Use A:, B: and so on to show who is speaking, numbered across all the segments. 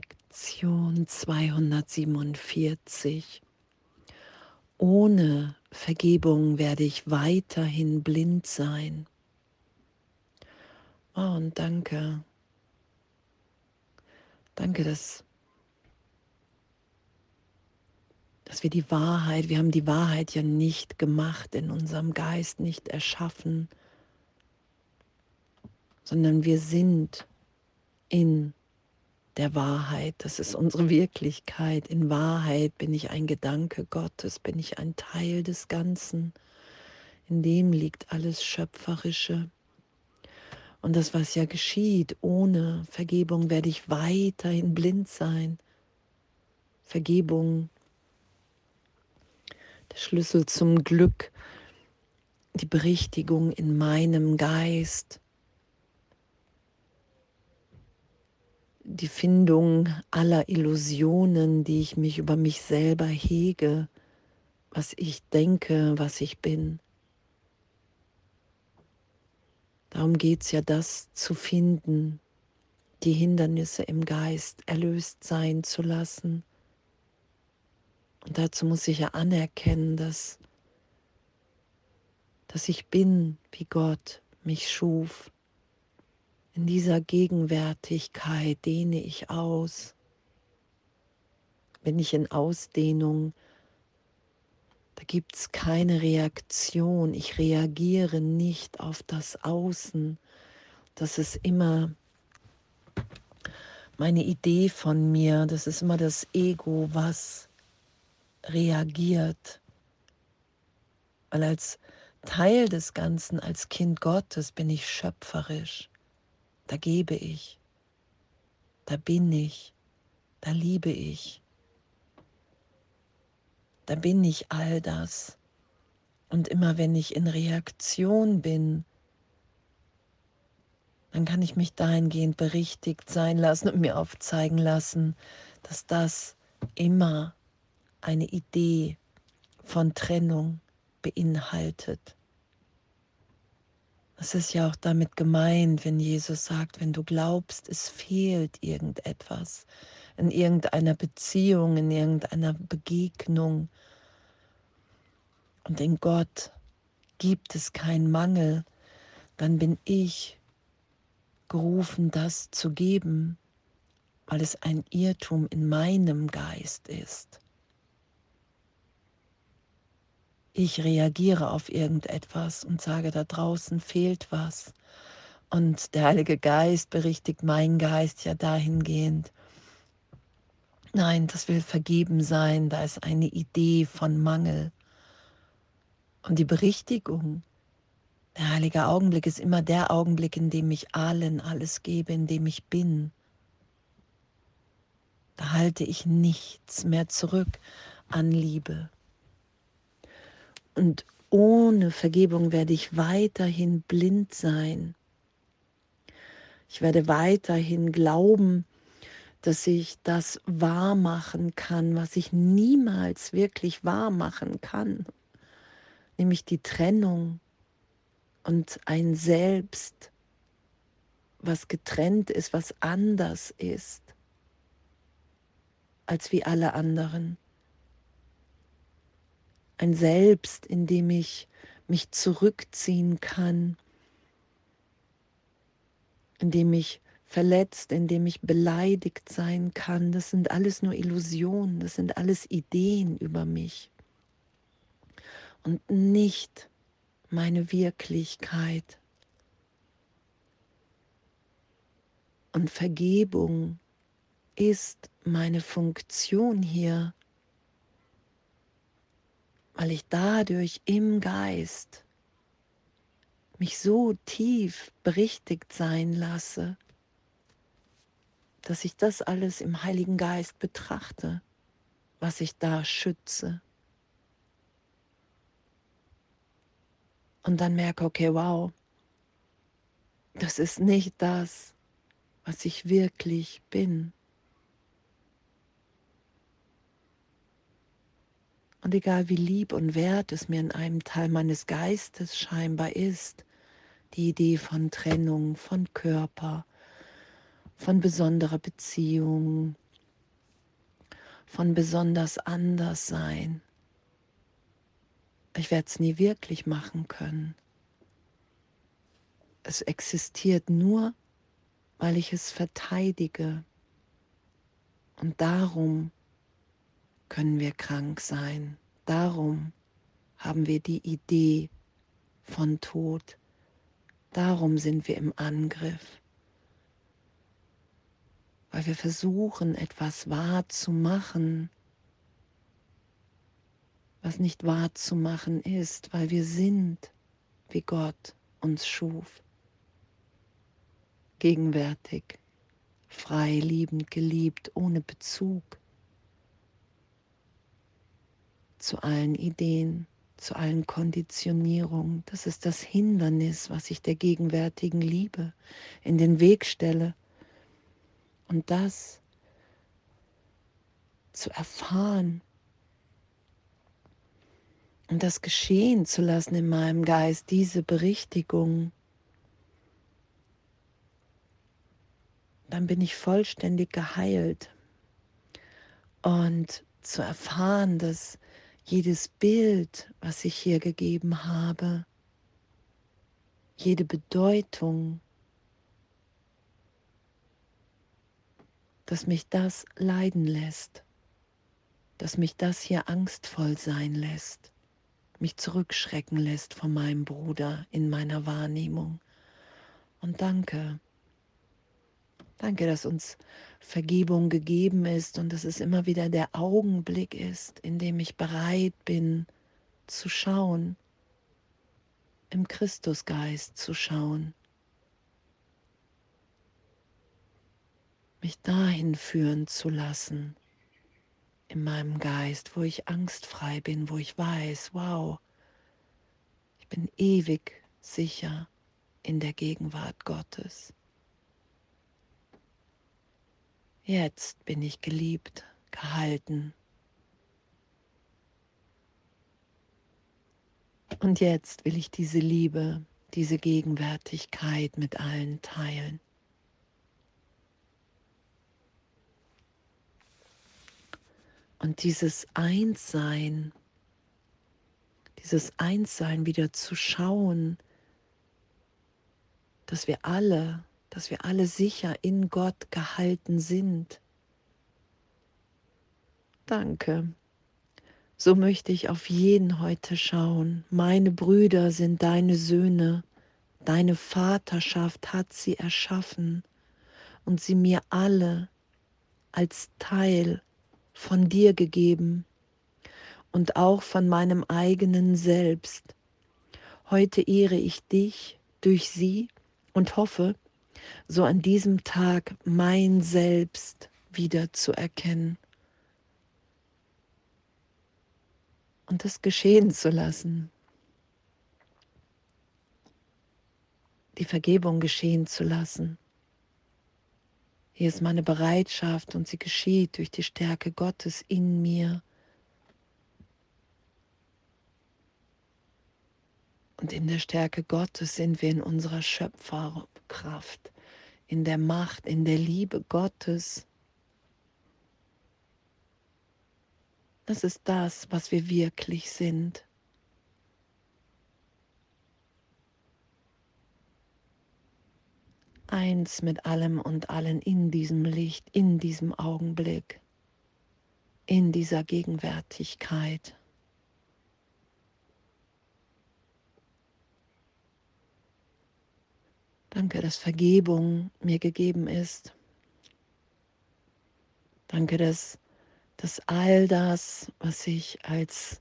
A: Lektion 247. Ohne Vergebung werde ich weiterhin blind sein. Oh, und danke. Danke, dass, dass wir die Wahrheit, wir haben die Wahrheit ja nicht gemacht, in unserem Geist nicht erschaffen, sondern wir sind in der Wahrheit. Das ist unsere Wirklichkeit. In Wahrheit bin ich ein Gedanke Gottes, bin ich ein Teil des Ganzen. In dem liegt alles Schöpferische. Und das, was ja geschieht, ohne Vergebung werde ich weiterhin blind sein. Vergebung, der Schlüssel zum Glück, die Berichtigung in meinem Geist, die Findung aller Illusionen, die ich mich über mich selber hege, was ich denke, was ich bin. Darum geht es ja, das zu finden, die Hindernisse im Geist erlöst sein zu lassen. Und dazu muss ich ja anerkennen, dass, dass ich bin, wie Gott mich schuf. In dieser Gegenwärtigkeit dehne ich aus. Bin ich in Ausdehnung, da gibt es keine Reaktion. Ich reagiere nicht auf das Außen. Das ist immer meine Idee von mir. Das ist immer das Ego, was reagiert. Weil als Teil des Ganzen, als Kind Gottes bin ich schöpferisch. Da gebe ich. Da bin ich. Da liebe ich da bin ich all das. Und immer wenn ich in Reaktion bin, dann kann ich mich dahingehend berichtigt sein lassen und mir aufzeigen lassen, dass das immer eine Idee von Trennung beinhaltet. Das ist ja auch damit gemeint, wenn Jesus sagt, wenn du glaubst, es fehlt irgendetwas, in irgendeiner Beziehung, in irgendeiner Begegnung. Und in Gott gibt es keinen Mangel, dann bin ich gerufen, das zu geben, weil es ein Irrtum in meinem Geist ist. Ich reagiere auf irgendetwas und sage, da draußen fehlt was. Und der Heilige Geist berichtigt meinen Geist ja dahingehend, Nein, das will vergeben sein, da ist eine Idee von Mangel. Und die Berichtigung, der heilige Augenblick ist immer der Augenblick, in dem ich allen alles gebe, in dem ich bin. Da halte ich nichts mehr zurück an Liebe. Und ohne Vergebung werde ich weiterhin blind sein. Ich werde weiterhin glauben, dass ich das wahr machen kann, was ich niemals wirklich wahr machen kann, nämlich die Trennung und ein Selbst, was getrennt ist, was anders ist als wie alle anderen. Ein Selbst, in dem ich mich zurückziehen kann, in dem ich verletzt, indem ich beleidigt sein kann. Das sind alles nur Illusionen, das sind alles Ideen über mich und nicht meine Wirklichkeit. Und Vergebung ist meine Funktion hier, weil ich dadurch im Geist mich so tief berichtigt sein lasse, dass ich das alles im Heiligen Geist betrachte, was ich da schütze. Und dann merke, okay, wow, das ist nicht das, was ich wirklich bin. Und egal wie lieb und wert es mir in einem Teil meines Geistes scheinbar ist, die Idee von Trennung, von Körper, von besonderer Beziehung, von besonders anders sein. Ich werde es nie wirklich machen können. Es existiert nur, weil ich es verteidige. Und darum können wir krank sein. Darum haben wir die Idee von Tod. Darum sind wir im Angriff. Weil wir versuchen, etwas wahrzumachen, was nicht wahrzumachen ist, weil wir sind, wie Gott uns schuf. Gegenwärtig, frei, liebend, geliebt, ohne Bezug zu allen Ideen, zu allen Konditionierungen. Das ist das Hindernis, was ich der gegenwärtigen Liebe in den Weg stelle. Und das zu erfahren und das geschehen zu lassen in meinem Geist, diese Berichtigung, dann bin ich vollständig geheilt. Und zu erfahren, dass jedes Bild, was ich hier gegeben habe, jede Bedeutung, dass mich das leiden lässt, dass mich das hier angstvoll sein lässt, mich zurückschrecken lässt von meinem Bruder in meiner Wahrnehmung. Und danke, danke, dass uns Vergebung gegeben ist und dass es immer wieder der Augenblick ist, in dem ich bereit bin zu schauen, im Christusgeist zu schauen, mich dahin führen zu lassen, in meinem Geist, wo ich angstfrei bin, wo ich weiß, wow, ich bin ewig sicher in der Gegenwart Gottes. Jetzt bin ich geliebt, gehalten. Und jetzt will ich diese Liebe, diese Gegenwärtigkeit mit allen teilen. Und dieses Einssein, dieses Einssein wieder zu schauen, dass wir alle dass wir alle sicher in Gott gehalten sind. Danke. So möchte ich auf jeden heute schauen. Meine Brüder sind deine Söhne, deine Vaterschaft hat sie erschaffen und sie mir alle als Teil von dir gegeben und auch von meinem eigenen Selbst. Heute ehre ich dich durch sie und hoffe, so an diesem Tag mein Selbst wieder zu erkennen und es geschehen zu lassen, die Vergebung geschehen zu lassen. Hier ist meine Bereitschaft und sie geschieht durch die Stärke Gottes in mir. Und in der Stärke Gottes sind wir in unserer Schöpferkraft, in der Macht, in der Liebe Gottes. Das ist das, was wir wirklich sind. Eins mit allem und allen in diesem Licht, in diesem Augenblick, in dieser Gegenwärtigkeit. Danke, dass Vergebung mir gegeben ist. Danke, dass, dass all das, was ich als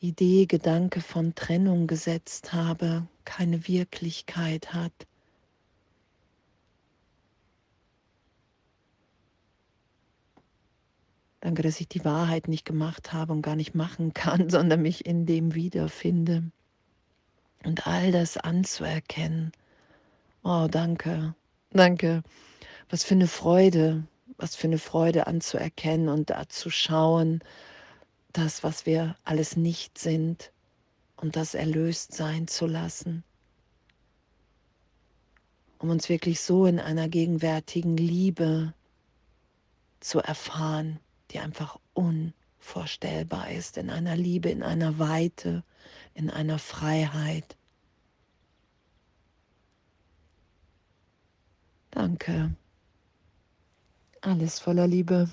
A: Idee, Gedanke von Trennung gesetzt habe, keine Wirklichkeit hat. Danke, dass ich die Wahrheit nicht gemacht habe und gar nicht machen kann, sondern mich in dem wiederfinde. Und all das anzuerkennen Oh, danke, danke. Was für eine Freude, was für eine Freude anzuerkennen und da zu schauen, das, was wir alles nicht sind und das erlöst sein zu lassen, um uns wirklich so in einer gegenwärtigen Liebe zu erfahren, die einfach unvorstellbar ist, in einer Liebe, in einer Weite, in einer Freiheit. Danke. Alles voller Liebe.